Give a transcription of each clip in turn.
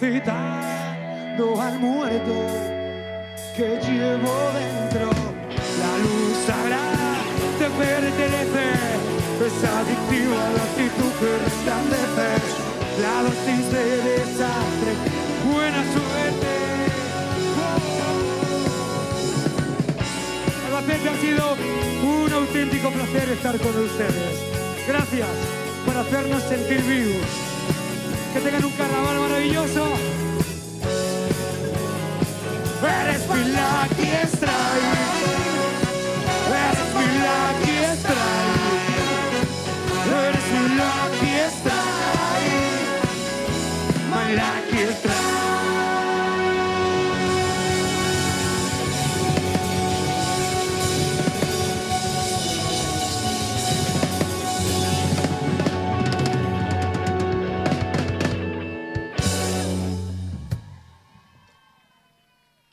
resucitando al muerto que llevo dentro. La luz sagrada te pertenece, es adictiva la actitud que resplandece. La dosis de desastre, buena suerte. Albacete ha sido un auténtico placer estar con ustedes. Gracias por hacernos sentir vivos. Que tengan un carnaval maravilloso. Eres mi.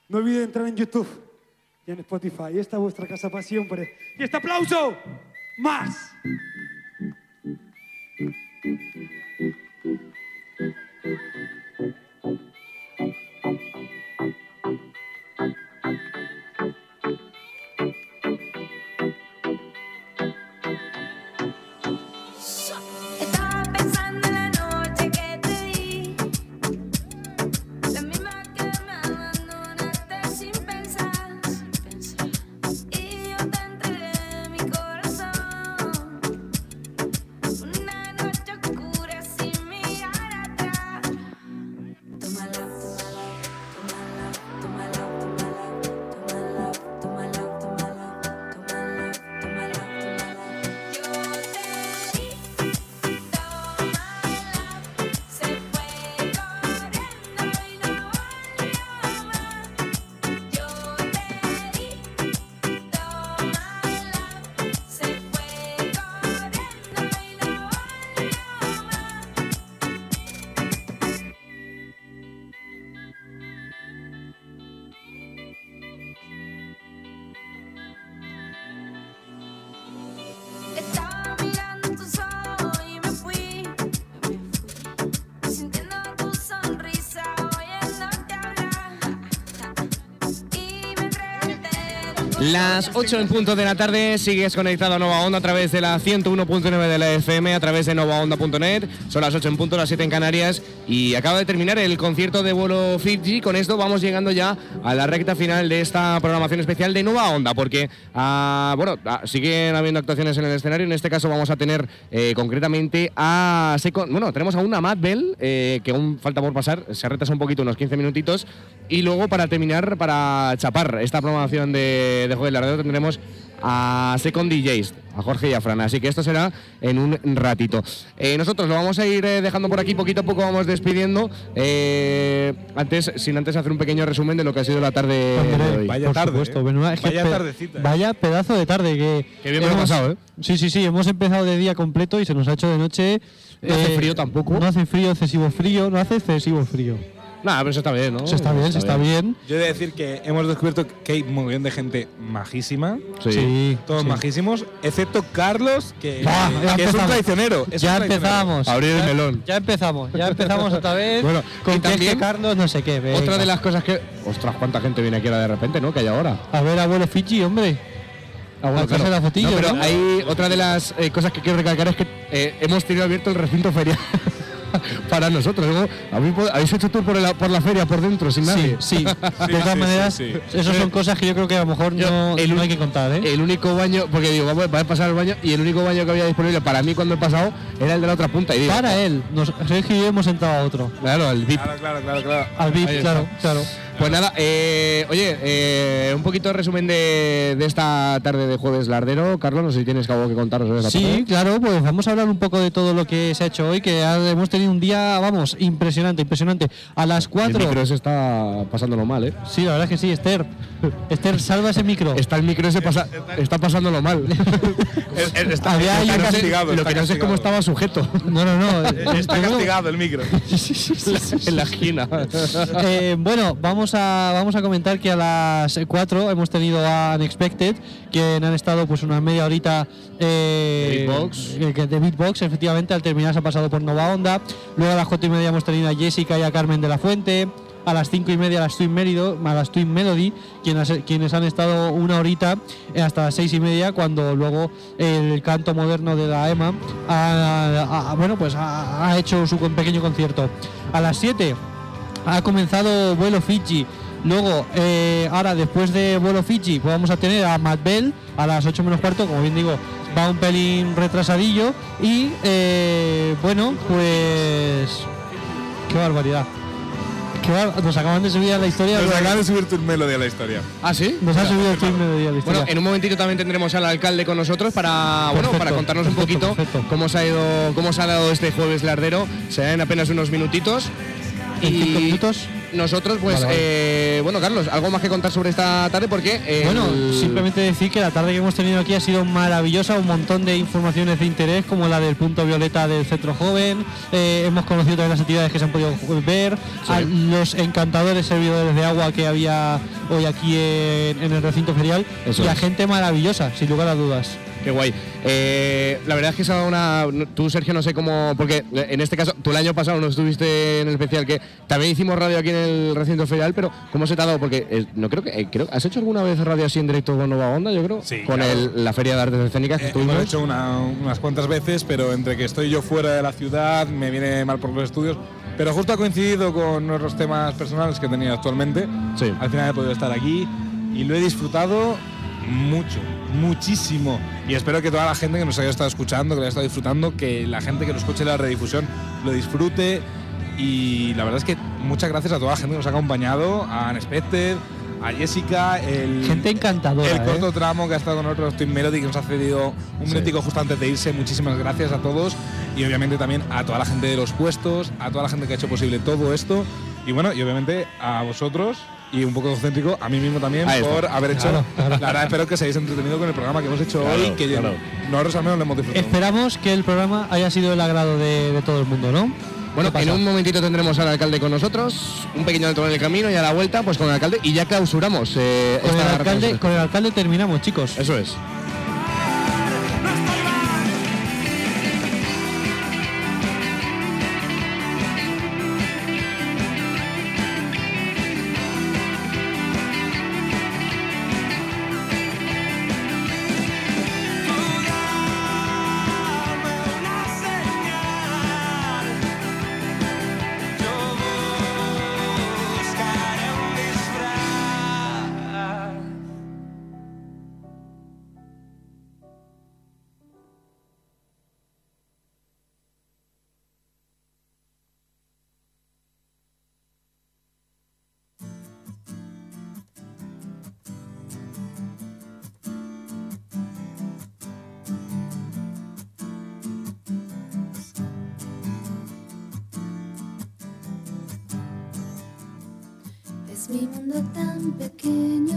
No olviden entrar en YouTube y en Spotify. Esta es vuestra casa para siempre. Y este aplauso, más. Las 8 en punto de la tarde, sigues conectado a Nova Onda a través de la 101.9 de la FM, a través de novaonda.net. Son las 8 en punto, las 7 en Canarias. Y acaba de terminar el concierto de vuelo Fiji. Con esto vamos llegando ya a la recta final de esta programación especial de Nova Onda, porque ah, bueno, ah, siguen habiendo actuaciones en el escenario. En este caso vamos a tener eh, concretamente a Secon- bueno, tenemos a una Matt Bell, eh, que aún falta por pasar, se retrasa un poquito, unos 15 minutitos. Y luego para terminar, para chapar esta programación de, de Lardero, tendremos a Second DJs, a Jorge y a Fran. Así que esto será en un ratito. Eh, nosotros lo vamos a ir eh, dejando por aquí, poquito a poco vamos despidiendo. Eh, antes, sin antes hacer un pequeño resumen de lo que ha sido la tarde de hoy. Vaya Por tarde, supuesto, ¿eh? es Vaya tardecita. Vaya pedazo de tarde que. Qué bien me lo he hemos- pasado, ¿eh? Sí, sí, sí, hemos empezado de día completo y se nos ha hecho de noche. eh, No hace frío tampoco. No hace frío, excesivo frío, no hace excesivo frío. Nada, pero eso está bien, ¿no? Eso está bien, se está bien. Yo he de decir que hemos descubierto que hay un montón de gente majísima. Sí. Todos sí. majísimos, excepto Carlos, que, Bah, ya que es un traicionero. es un Ya traicionero. empezamos. Abrir el Ya- melón. Ya empezamos, ya empezamos otra vez. Bueno, con que es también- que Carlos no sé qué. venga. Otra de las cosas que. Ostras, cuánta gente viene aquí ahora de repente, ¿no? Que hay ahora. A ver, abuelo Fiji, hombre. Ah, bueno, la fotillo, No, pero ¿no? hay otra de las eh, cosas que quiero recalcar es que eh, hemos tenido abierto el recinto ferial para nosotros. ¿no? ¿Habéis, hecho tour por la, por la feria por dentro sin Sí, nadie? sí. De todas sí, maneras, sí, esas son cosas que yo creo que a lo mejor Yo, no, el no hay que contar, ¿eh? El único baño, porque digo, vamos a pasar el baño y el único baño que había disponible para mí cuando he pasado era el de la otra punta. Y digo, Para él. Nos, Sergio y yo hemos entrado a otro. Claro, el VIP. Claro, claro, claro, claro. Al VIP, claro, claro. Pues nada, eh, oye, eh, un poquito de resumen de, de esta tarde de jueves lardero. Carlos, no sé si tienes algo que contarnos de esta Sí, tarde. claro, pues vamos a hablar un poco de todo lo que se ha hecho hoy, que ha- hemos tenido un día, vamos, impresionante, impresionante. A las El 4. micro ese está pasándolo mal, ¿eh? Sí, la verdad es que sí, Esther. Esther, salva ese micro. Está el micro ese pasa- está pasándolo mal. Está, Había castigado. lo que no sé es cómo estaba sujeto No, no, no. Está castigado el micro. en la esquina. Eh, bueno, vamos vamos a, vamos a comentar que a las 4 hemos tenido a Unexpected, que han estado pues una media horita eh, De Beatbox. de Beatbox, efectivamente, al terminar se ha pasado por Nova Onda. Luego a las 4 y media hemos tenido a Jessica y a Carmen de la Fuente. A las 5 y media a las Twin, Merido, a las Twin Melody, quienes, quienes han estado una horita eh, hasta las 6 y media, cuando luego el canto moderno de la EMA ha, ha- bueno, pues ha, ha hecho su pequeño concierto. A las 7 ha comenzado vuelo Fiji. Luego, eh, ahora después de vuelo Fiji, pues vamos a tener a Matt Bell a las 8 menos cuarto, como bien digo, va un pelín retrasadillo. Y eh, bueno, pues. Qué barbaridad. Qué bar- Nos acaban de subir a la historia. Nos acaban de subir tu melodía a la historia. ¿Ah, sí? Nos ha subido el film de la historia. Bueno, en un momentito también tendremos al alcalde con nosotros para, bueno, para contarnos un poquito perfecto. cómo se ha ido, cómo se ha dado este jueves lardero. Será en apenas unos minutitos. Minutos. Nosotros, pues, Vale, vale. eh, bueno, Carlos, algo más que contar sobre esta tarde porque eh, Bueno, el- simplemente decir que la tarde que hemos tenido aquí ha sido maravillosa, un montón de informaciones de interés, como la del punto violeta del Centro Joven. eh, hemos conocido todas las actividades que se han podido ver, a los encantadores servidores de agua que había hoy aquí en, en el recinto ferial Eso y a es. gente maravillosa, sin lugar a dudas. Qué guay. Eh, la verdad es que se ha dado una. Tú, Sergio, no sé cómo. Porque en este caso, tú el año pasado no estuviste en el especial, que también hicimos radio aquí en el recinto ferial, pero ¿cómo se te ha dado? Porque eh, no creo que. eh, creo, ¿Has hecho alguna vez radio así en directo con Nova Onda? Yo creo. Sí, Con claro. el- la Feria de Artes Escénicas que Eh, hemos hecho una- unas cuantas veces, pero entre que estoy yo fuera de la ciudad, me viene mal por los estudios. Pero justo ha coincidido con nuestros temas personales que tenía actualmente. Sí. Al final he podido estar aquí y lo he disfrutado mucho, muchísimo. Y espero que toda la gente que nos haya estado escuchando, que lo haya estado disfrutando, que la gente que lo escuche la redifusión lo disfrute. Y la verdad es que muchas gracias a toda la gente que nos ha acompañado, a Unexpected, a Jessica, el, Gente encantadora. el ¿eh? corto tramo que ha estado con nosotros, Twin Melody, que nos ha cedido un Sí. minutico justo antes de irse. Muchísimas gracias a todos y obviamente también a toda la gente de los puestos, a toda la gente que ha hecho posible todo esto. Y bueno, y obviamente a vosotros y un poco egocéntrico, a mí mismo también, Ahí está. por haber hecho. Claro, claro. La verdad, espero que os hayáis entretenido con el programa que hemos hecho Claro, hoy, que claro. nosotros al menos lo hemos disfrutado. Esperamos que el programa haya sido el agrado de, de todo el mundo, ¿no? Bueno, ¿Qué en un momentito tendremos al alcalde con nosotros, un pequeño alto en el camino y a la vuelta, pues con el alcalde y ya clausuramos. eh, con, el alcalde, con el alcalde terminamos, chicos. Eso es. Mundo tan pequeño,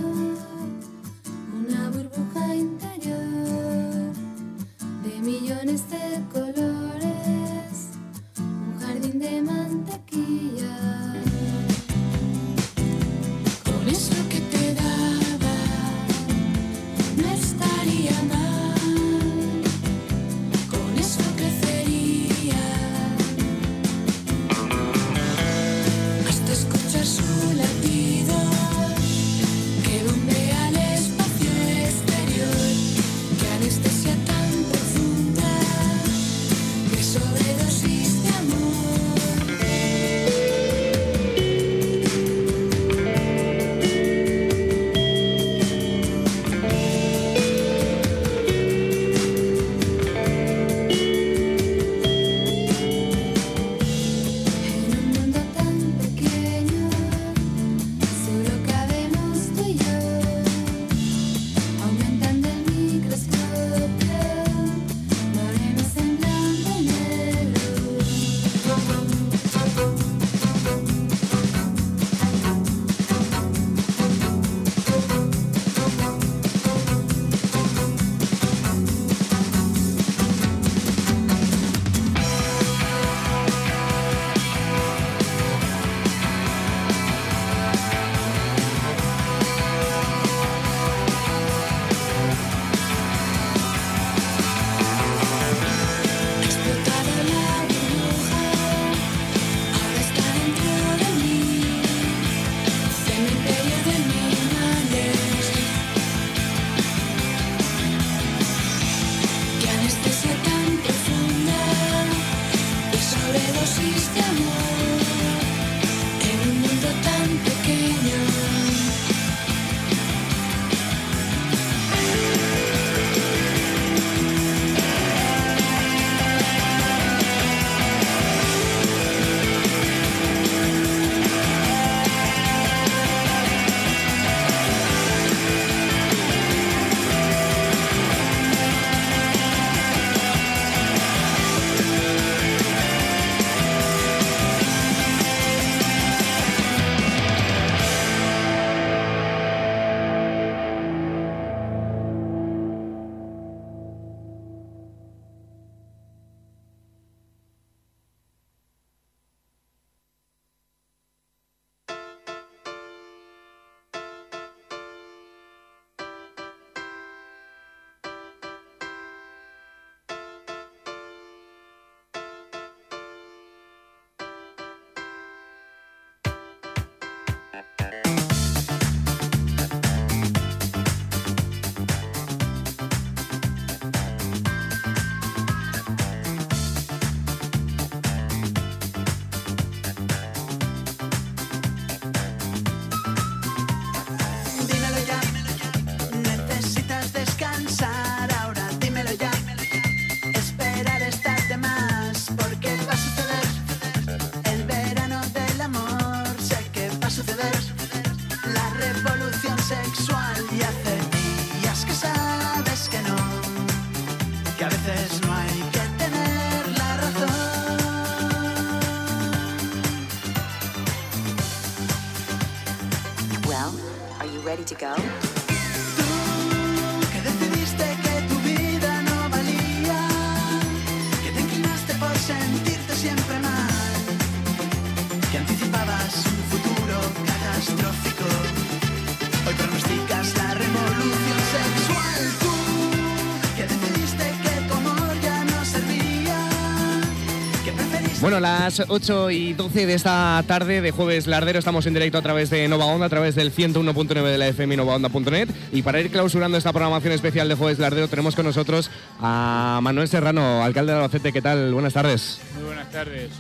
Bueno, las 8 y 12 de esta tarde de jueves lardero estamos en directo a través de Nova Onda, a través del 101.9 de la FM novaonda.net. Y para ir clausurando esta programación especial de jueves lardero tenemos con nosotros a Manuel Serrano, alcalde de Albacete. ¿Qué tal? Buenas tardes. Muy buenas tardes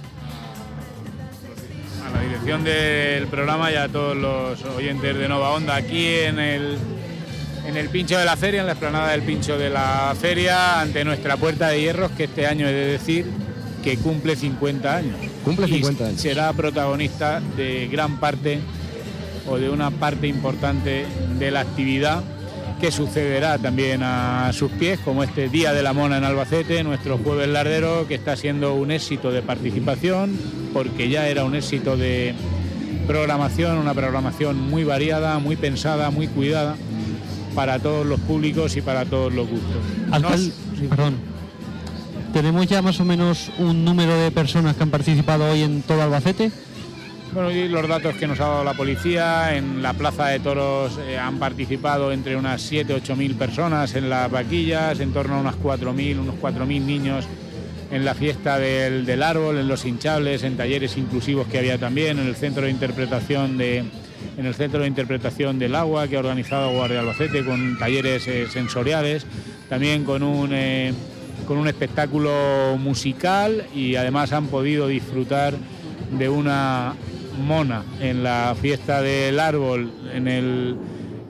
a la dirección del programa y a todos los oyentes de Nova Onda aquí en el, en el Pincho de la Feria, en la explanada del Pincho de la Feria, ante nuestra puerta de hierros, que este año he de decir que cumple 50 años. Cumple Y 50 años. Será protagonista de gran parte o de una parte importante de la actividad que sucederá también a sus pies, como este Día de la Mona en Albacete, nuestro jueves lardero, que está siendo un éxito de participación, porque ya era un éxito de programación, una programación muy variada, muy pensada, muy cuidada para todos los públicos y para todos los gustos. Alcalde, Nos- perdón. ¿Tenemos ya más o menos un número de personas que han participado hoy en todo Albacete? Bueno, y los datos que nos ha dado la policía, en la Plaza de Toros eh, han participado entre unas 7 8 mil personas en las vaquillas, en torno a unas 4.000, unos 4.000 niños en la fiesta del, del árbol, en los hinchables, en talleres inclusivos que había también, en el centro de interpretación de en el centro de interpretación del agua que ha organizado Guardia Albacete con talleres eh, sensoriales, también con un eh, con un espectáculo musical y además han podido disfrutar de una mona en la fiesta del árbol en el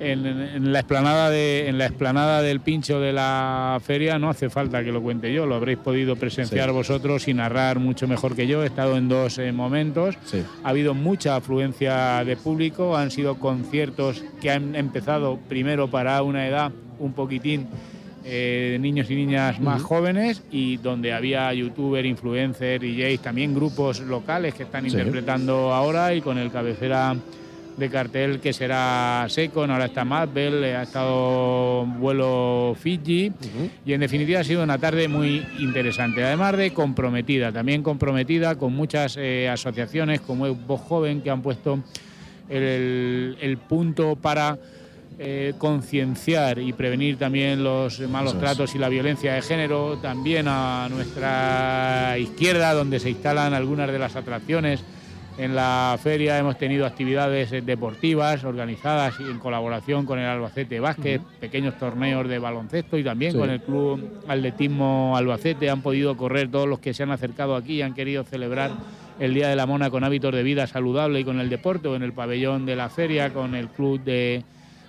en, en la explanada de en la explanada del pincho de la feria no hace falta que lo cuente yo lo habréis podido presenciar Sí. vosotros y narrar mucho mejor que yo he estado en dos eh, momentos Sí. ha habido mucha afluencia de público, han sido conciertos que han empezado primero para una edad un poquitín eh, de niños y niñas más jóvenes y donde había youtuber, influencer, DJs, también grupos locales que están Sí. interpretando ahora y con el cabecera de cartel que será Secon, ahora está Madbell, eh, ha estado vuelo Fiji. Y en definitiva ha sido una tarde muy interesante, además de comprometida, también comprometida con muchas eh, asociaciones como Voz Joven que han puesto el, el punto para eh, concienciar y prevenir también los malos es. tratos y la violencia de género, también a nuestra izquierda donde se instalan algunas de las atracciones en la feria hemos tenido actividades deportivas organizadas en colaboración con el Albacete Básquet, pequeños torneos de baloncesto y también Sí. con el Club Atletismo Albacete. Han podido correr todos los que se han acercado aquí y han querido celebrar el Día de la Mona con hábitos de vida saludable y con el deporte o en el pabellón de la feria, con el Club de,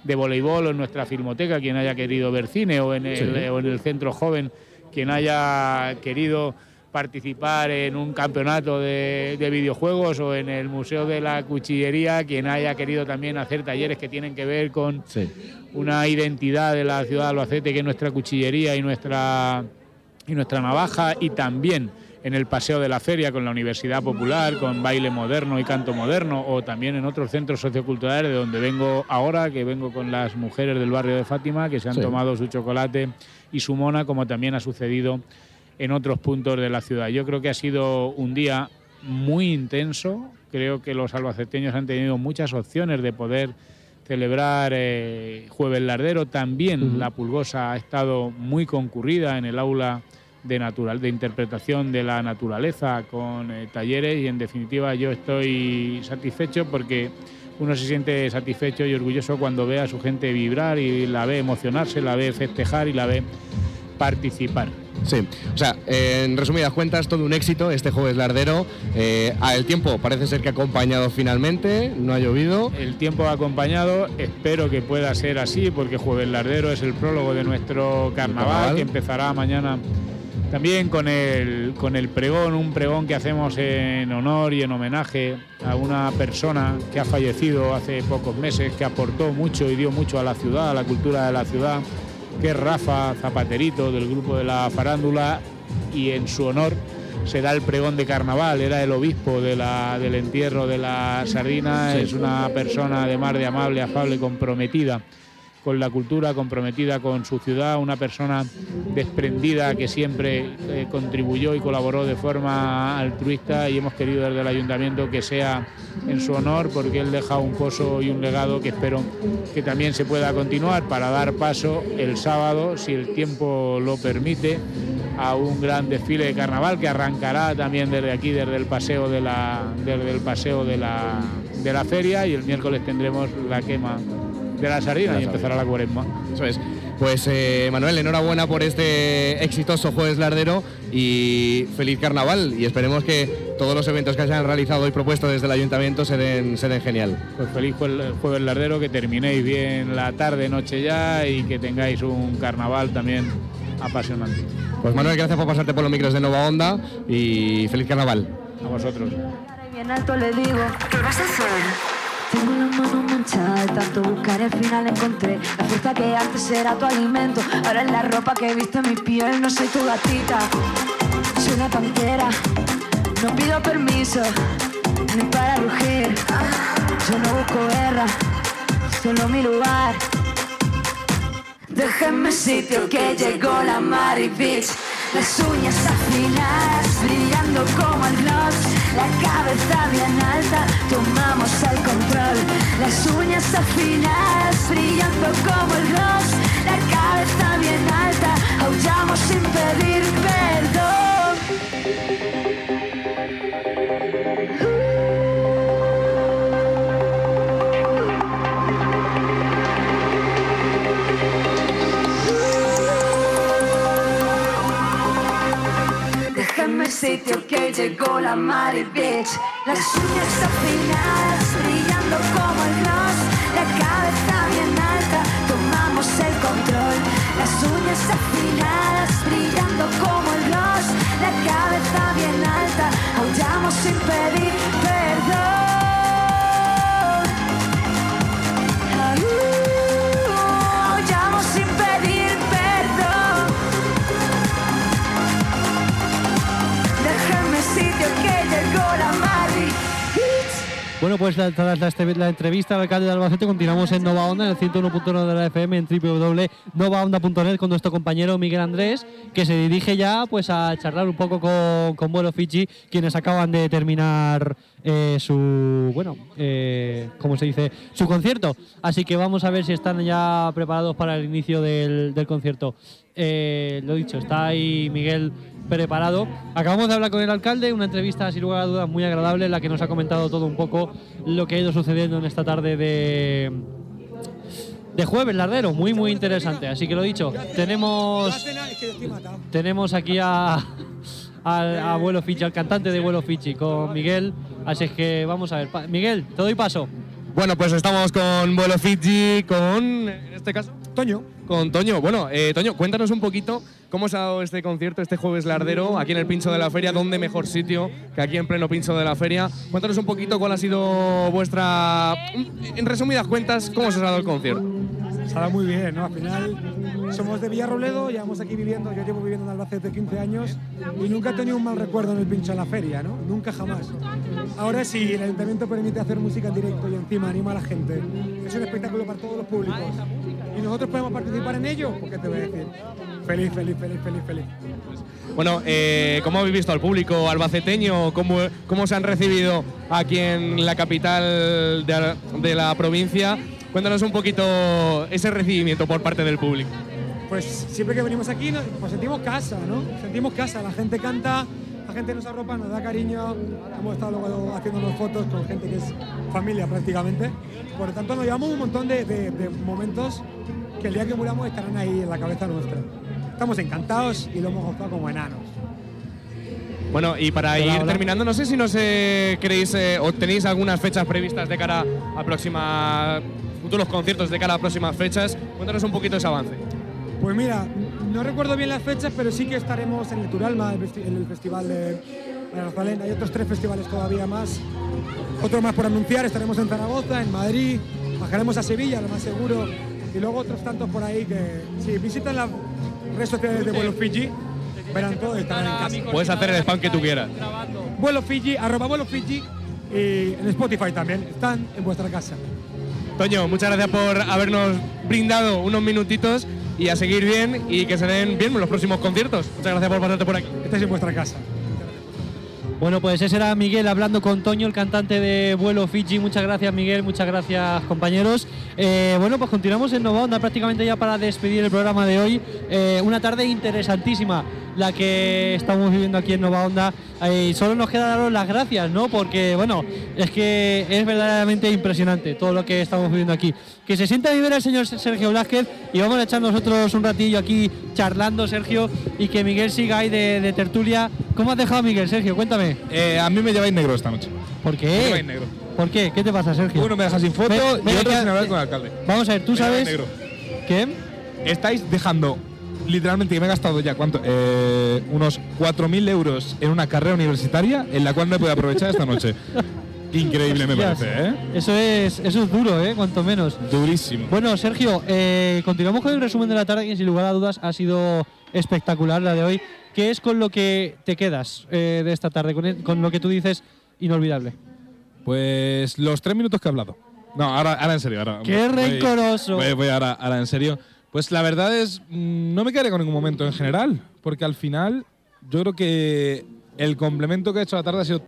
de voleibol o en nuestra filmoteca, quien haya querido ver cine o en el, Sí. o en el centro joven, quien haya querido participar en un campeonato de, de videojuegos o en el Museo de la Cuchillería, quien haya querido también hacer talleres que tienen que ver con Sí. una identidad de la ciudad de Albacete, que es nuestra cuchillería y nuestra, y nuestra navaja, y también en el Paseo de la Feria con la Universidad Popular, con baile moderno y canto moderno, o también en otros centros socioculturales de donde vengo ahora, que vengo con las mujeres del barrio de Fátima, que se han Sí. tomado su chocolate y su mona, como también ha sucedido en otros puntos de la ciudad. Yo creo que ha sido un día muy intenso, creo que los albaceteños han tenido muchas opciones de poder celebrar eh, Jueves Lardero. También la Pulgosa ha estado muy concurrida en el aula de, natural, de interpretación de la naturaleza con eh, talleres y en definitiva yo estoy satisfecho porque uno se siente satisfecho y orgulloso cuando ve a su gente vibrar y la ve emocionarse, la ve festejar y la ve participar. Sí, o sea, en resumidas cuentas, todo un éxito este jueves lardero. Eh, el tiempo parece ser que ha acompañado finalmente, no ha llovido. El tiempo ha acompañado, espero que pueda ser así, porque Jueves Lardero es el prólogo de nuestro carnaval, carnaval. que empezará mañana también con el, con el pregón, un pregón que hacemos en honor y en homenaje a una persona que ha fallecido hace pocos meses, que aportó mucho y dio mucho a la ciudad, a la cultura de la ciudad, que es Rafa Zapaterito del grupo de la farándula y en su honor se da el pregón de carnaval, era el obispo de la- del entierro de la sardina, es una persona además de amable, afable, comprometida con la cultura, comprometida con su ciudad, una persona desprendida que siempre eh, contribuyó y colaboró de forma altruista y hemos querido desde el ayuntamiento que sea en su honor porque él deja un pozo y un legado que espero que también se pueda continuar para dar paso el sábado, si el tiempo lo permite, a un gran desfile de carnaval que arrancará también desde aquí, desde el paseo de la, desde el paseo de la, de la feria y el miércoles tendremos la quema de la sardina y empezará la cuaresma. Eso es. Pues eh, Manuel, enhorabuena por este exitoso Jueves Lardero y feliz carnaval. Y esperemos que todos los eventos que se han realizado y propuesto desde el ayuntamiento se den, se den genial. Pues feliz jue- jueves lardero, que terminéis bien la tarde, noche ya y que tengáis un carnaval también apasionante. Pues Manuel, gracias por pasarte por los micros de Nova Onda y feliz carnaval. A vosotros. Bien alto le digo, ¿qué vas a hacer? Tengo la mano manchada de tanto buscar al final encontré la fuerza que antes era tu alimento. Ahora es la ropa que viste mi piel, no soy tu gatita, soy una pantera. No pido permiso ni para rugir. Yo no busco guerra, solo mi lugar. Déjenme sitio que llegó la Mari Beach. Las uñas afiladas, brillando como el gloss. La cabeza bien alta, tomamos el control. Las uñas afiladas, brillando como el gloss. La cabeza bien alta, aullamos sin pedir perdón. Déjenme sitio que llegó la Mari Beach. Las uñas afinadas, brillando como el Bueno, pues tras la, este- la entrevista al alcalde de Albacete continuamos en Nova Onda, en el 101.1 de la FM, en www.novaonda.net con nuestro compañero Miguel Andrés, que se dirige ya pues a charlar un poco con, con Vuelo Fiji, quienes acaban de terminar eh, su, bueno, eh, ¿cómo se dice? Su concierto. Así que vamos a ver si están ya preparados para el inicio del concierto. Eh, lo dicho, está ahí Miguel preparado. Acabamos de hablar con el alcalde, una entrevista sin lugar a dudas muy agradable, en la que nos ha comentado todo un poco lo que ha ido sucediendo en esta tarde de, de jueves, Lardero. Muy, muy interesante. Así que lo dicho, tenemos, tenemos aquí a, al a Vuelo Fichi, al cantante de Vuelo Fichi, con Miguel. Así es que vamos a ver. Pa- Miguel, te doy paso. Bueno, pues estamos con Vuelo Fiji, con, en este caso, Toño, con Toño. Bueno, eh, Toño, cuéntanos un poquito cómo se ha dado este concierto, este jueves lardero, aquí en el Pincho de la Feria. ¿Dónde mejor sitio que aquí en pleno Pincho de la Feria? Cuéntanos un poquito cuál ha sido vuestra. En resumidas cuentas, cómo se os ha dado el concierto. se ha dado muy bien, ¿no? Al final somos de Villarroledo, llevamos aquí viviendo, yo llevo viviendo en Albacete 15 años y nunca he tenido un mal recuerdo en el pincho de la feria, ¿no? Nunca jamás. Ahora sí, el ayuntamiento permite hacer música en directo y encima anima a la gente. Es un espectáculo para todos los públicos. Y nosotros podemos participar en ello, pues qué te voy a decir. Feliz, feliz, feliz, feliz, feliz. Bueno, eh, ¿cómo habéis visto al público albaceteño? ¿Cómo, ¿Cómo se han recibido aquí en la capital de, de la provincia? Cuéntanos un poquito ese recibimiento por parte del público. Pues siempre que venimos aquí nos, pues sentimos casa, ¿no? Sentimos casa, la gente canta, la gente nos arropa, nos da cariño. Hemos estado luego haciéndonos fotos con gente que es familia prácticamente. Por lo tanto, nos llevamos un montón de, de- de momentos que el día que muramos estarán ahí en la cabeza nuestra. Estamos encantados y lo hemos gozado como enanos. Bueno, y para Hola, ir hola. terminando, no sé si nos eh, queréis eh, o tenéis algunas fechas previstas de cara a próxima futuros conciertos de cara a próximas fechas. Cuéntanos un poquito ese avance. Pues mira, no recuerdo bien las fechas, pero sí que estaremos en el Turalma, en el festival de Grazalén. Hay otros tres festivales todavía más. Otro más por anunciar, estaremos en Zaragoza, en Madrid, bajaremos a Sevilla, lo más seguro. Y luego otros tantos por ahí que, si visitan las redes sociales de Vuelo Fiji, verán todo estarán en casa. Puedes hacer el spam que tú quieras. Vuelo Fiji, arroba vuelo Fiji y en Spotify también. Están en vuestra casa. Toño, muchas gracias por habernos brindado unos minutitos y a seguir bien y que se den bien los próximos conciertos. Muchas gracias por pasarte por aquí. Estáis en vuestra casa. Bueno, pues ese era Miguel hablando con Toño, el cantante de Vuelo Fiji. Muchas gracias, Miguel. Muchas gracias, compañeros. Eh, bueno, pues continuamos en Nova Onda prácticamente ya para despedir el programa de hoy. Eh, una tarde interesantísima la que estamos viviendo aquí en Nova Onda. Eh, y solo nos queda daros las gracias, ¿no? Porque, bueno, es que es verdaderamente impresionante todo lo que estamos viviendo aquí. Que se sienta a vivir el señor Sergio Blázquez y vamos a echar nosotros un ratillo aquí charlando, Sergio, y que Miguel siga ahí de, de tertulia. ¿Cómo has dejado a Miguel, Sergio? Cuéntame. Eh, a mí me lleváis negro esta noche. ¿Por Me qué? lleváis negro. ¿Por qué? ¿Qué te pasa, Sergio? Uno me deja sin foto y ve otro sin hablar con el alcalde. Vamos a ver, tú Me sabes negro. que Estáis dejando, literalmente, que me he gastado ya, ¿cuánto? Eh, unos 4.000 euros en una carrera universitaria en la cual no he podido aprovechar esta noche. Increíble me Hostias, parece, ¿eh? Eso es, eso es duro, ¿eh? Cuanto menos. Durísimo. Bueno, Sergio, eh, continuamos con el resumen de la tarde, que sin lugar a dudas ha sido espectacular la de hoy. ¿Qué es con lo que te quedas eh, de esta tarde? Con, el- con lo que tú dices inolvidable. Pues los tres minutos que he hablado. No, ahora, ahora en serio. Ahora, ¡Qué voy- rencoroso! Voy, voy ahora, ahora en serio. Pues la verdad es, mm, no me quedaré con ningún momento en general, porque al final yo creo que el complemento que he hecho la tarde ha sido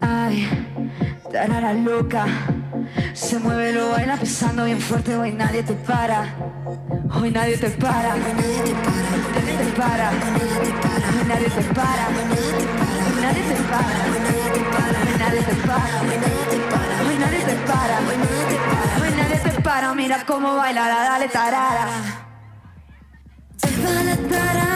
Ay, tarara loca. Se mueve, lo baila pesando bien fuerte. Hoy nadie te para. Hoy nadie te para. Hoy nadie te para. Hoy nadie te para. Hoy nadie te para. Hoy nadie te para. Hoy nadie te para. Hoy nadie te para. Hoy nadie te para. Mira cómo baila la dale tarara. Lleva la tarara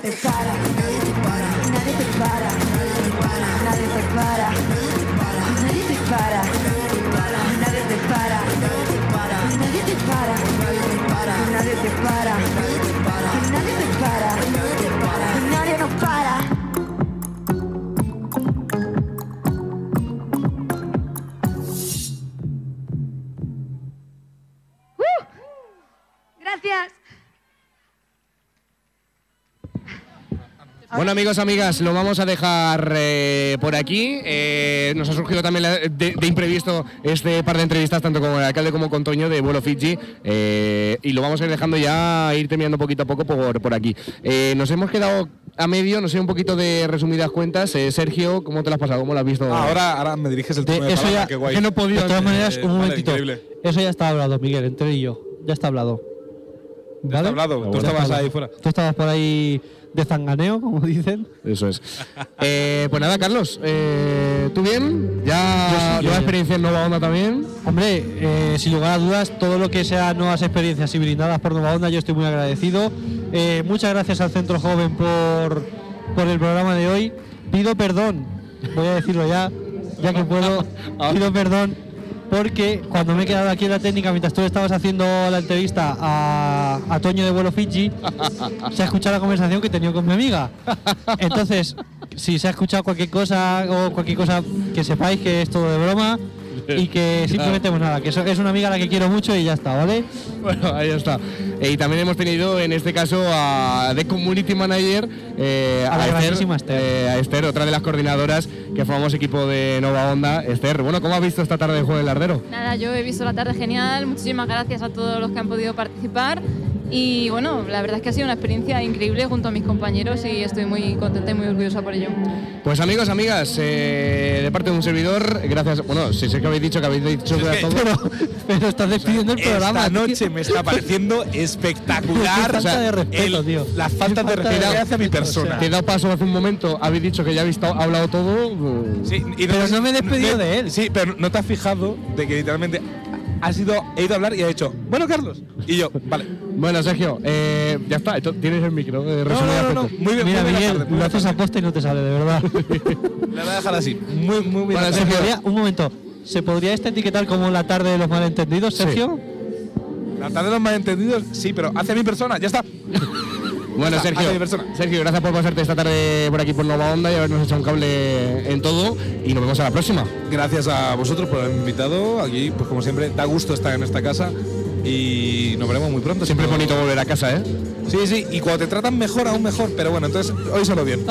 te para, Bueno amigos, amigas, lo vamos a dejar eh, por aquí. Eh, nos ha surgido también la- de, de imprevisto este par de entrevistas, tanto con el alcalde como con Toño de Vuelo Fiji. eh, y lo vamos a ir dejando ya, ir terminando poquito a poco por, por aquí. Eh, nos hemos quedado a medio, no sé, un poquito de resumidas cuentas. Eh, Sergio, ¿cómo te lo has pasado? ¿Cómo lo has visto? Ah, ahora, ahora me diriges el de eso palabra, ya, qué guay. que no he podido. De todas maneras, un vale, momentito. increíble. Eso ya está hablado, Miguel, entre y yo. Ya está hablado. Ya está hablado, tú estabas ahí fuera. Tú estabas por ahí de zanganeo, como dicen. Eso es. Eh, pues nada, Carlos, eh, ¿tú bien? ¿Ya Yo nueva experiencia en Nueva Onda también? Hombre, eh, sin lugar a dudas, todo lo que sea nuevas experiencias y brindadas por Nueva Onda, yo estoy muy agradecido. Eh, muchas gracias al Centro Joven por, por el programa de hoy. Pido perdón voy a decirlo ya, ya que puedo, pido perdón, porque cuando me he quedado aquí en la técnica, mientras tú estabas haciendo la entrevista a, a Toño de Vuelo Fiji, se ha escuchado la conversación que he tenido con mi amiga. Entonces, si se ha escuchado cualquier cosa o cualquier cosa que sepáis que es todo de broma y que simplemente, pues nada, que eso- es una amiga a la que quiero mucho y ya está, ¿vale? Bueno, ahí está. Y también hemos tenido en este caso a The Community Manager, eh, A la Esther, eh, a Esther, otra de las coordinadoras que formamos equipo de Nova Onda. Esther, bueno, ¿cómo has visto esta tarde de Juego del Lardero? Nada, yo he visto la tarde genial, muchísimas gracias a todos los que han podido participar y bueno, la verdad es que ha sido una experiencia increíble junto a mis compañeros y estoy muy contenta y muy orgullosa por ello. Pues amigos, amigas, eh, de parte de un servidor, gracias. Bueno, si sé que habéis dicho que habéis dicho Es que todo. Pero, pero estás despidiendo el programa. Esta tío. noche me está pareciendo espectacular. Falta de respeto, el- tío. Las faltas de Qué falta de respeto que hace a mi persona. Te he dado paso hace un momento, habéis dicho que ya habéis hablado todo. Sí, y Pero no me he despedido me- de él. Sí, pero no te has fijado de que literalmente ha sido, he ido a hablar y ha dicho, bueno, Carlos. Y yo, vale. Bueno, Sergio, eh, ya está, esto- tienes el micro. eh, No, no, no. Muy bien, Mira, muy Miguel, tarde, lo haces tarde. a posta y no te sale, de verdad. La voy a dejar así. Muy, muy bien. Bueno, ¿Se Sergio. podría- un momento, ¿se podría este etiquetar como la tarde de los malentendidos, Sergio? La tarde de los malentendidos, sí, pero hacia mi persona, ya está. Bueno, Hacia Sergio. Sergio, gracias por pasarte esta tarde por aquí por Nova Onda y habernos echado un cable en todo. Y nos vemos a la próxima. Gracias a vosotros por haberme invitado. Aquí, pues como siempre, da gusto estar en esta casa y nos veremos muy pronto. Siempre es bonito volver a casa, ¿eh? Sí, sí, y cuando te tratan mejor, aún mejor. Pero bueno, entonces hoy solo bien.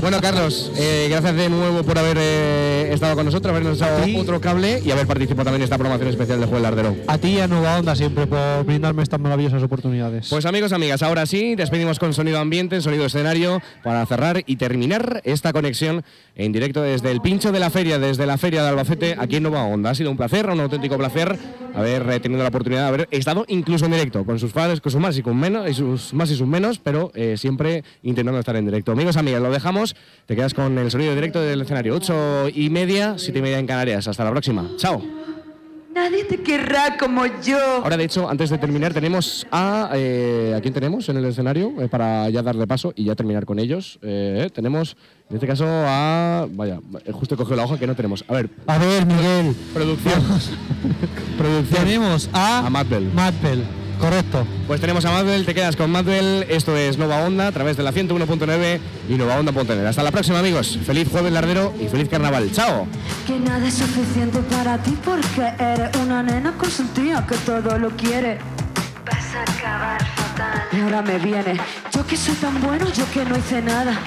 Bueno, Carlos, eh, gracias de nuevo por haber eh, estado con nosotros, habernos ti. otro cable y haber participado también en esta promoción especial de Juego del Lardero. A ti y a Nueva Onda siempre por brindarme estas maravillosas oportunidades. Pues amigos, amigas, ahora sí, despedimos con sonido ambiente, sonido escenario, para cerrar y terminar esta conexión en directo desde el pincho de la feria, desde la feria de Albacete, aquí en Nueva Onda. Ha sido un placer, un auténtico placer haber eh, tenido la oportunidad de haber estado incluso en directo, con sus fans, con sus más y con menos, y sus más y sus menos, pero eh, siempre intentando estar en directo. Amigos, amigas, lo dejamos, te quedas con el sonido directo del escenario, 8 y media, 7 y media en Canarias. Hasta la próxima. Chao. Nadie te querrá como yo. Ahora, de hecho, antes de terminar, tenemos a. eh, ¿A quién tenemos en el escenario? Eh, para ya darle paso y ya terminar con ellos. Eh, tenemos, en este caso, a. Vaya, eh, justo he cogido la hoja que no tenemos. A ver, A ver, Miguel, producción. producción. tenemos a, A Madbel. Madbel, correcto. Pues tenemos a Madbel, te quedas con Madbel. Esto es Nova Onda a través de la 101.9 y novaonda.net. Hasta la próxima, amigos. Feliz jueves lardero y feliz carnaval. ¡Chao! Que nada es suficiente para ti porque eres una nena consentida que todo lo quiere. Vas a acabar fatal. Y ahora me viene. Yo que soy tan bueno, yo que no hice nada.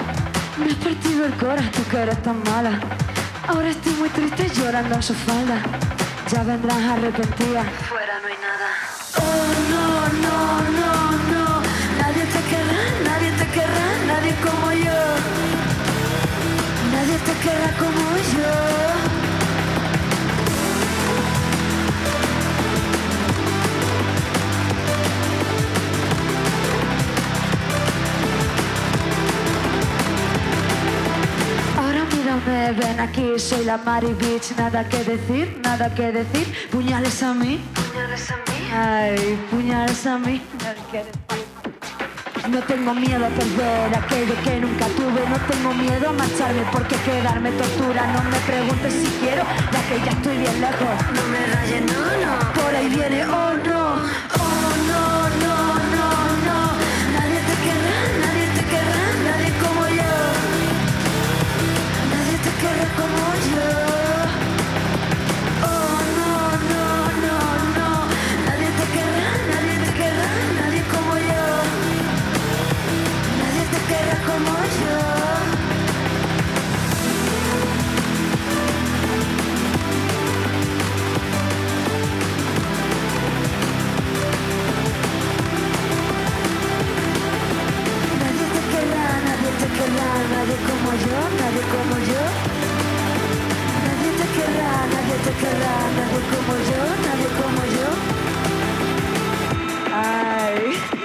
Me has partido el corazón, tú que eres tan mala. Ahora estoy muy triste llorando en su falda. Ya vendrás arrepentida. Fuera no hay nada. Oh, Querrá como yo. Mírame, ven aquí, soy la Mari Beach, nada que decir, nada que decir, puñales a mí, puñales a mí, ay, puñales a mí, nada que decir. No tengo miedo a perder aquello que nunca tuve, no tengo miedo a marcharme porque quedarme tortura, no me preguntes si quiero, ya que ya estoy bien lejos. No me rayes, no, no. Por ahí viene, oh querrá, nadie como yo, nadie como yo. Nadie te querrá, nadie te querrá, nadie como yo, nadie como yo. Ay.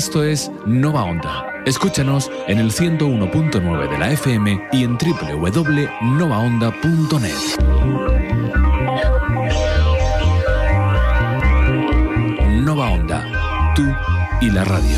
Esto es Nova Onda. Escúchanos en el 101.9 de la FM y en www.novaonda.net. Nova Onda, tú y la radio.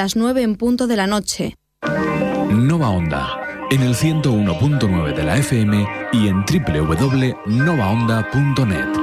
las 9 en punto de la noche. Nova Onda, en el 101.9 de la FM y en www.novaonda.net.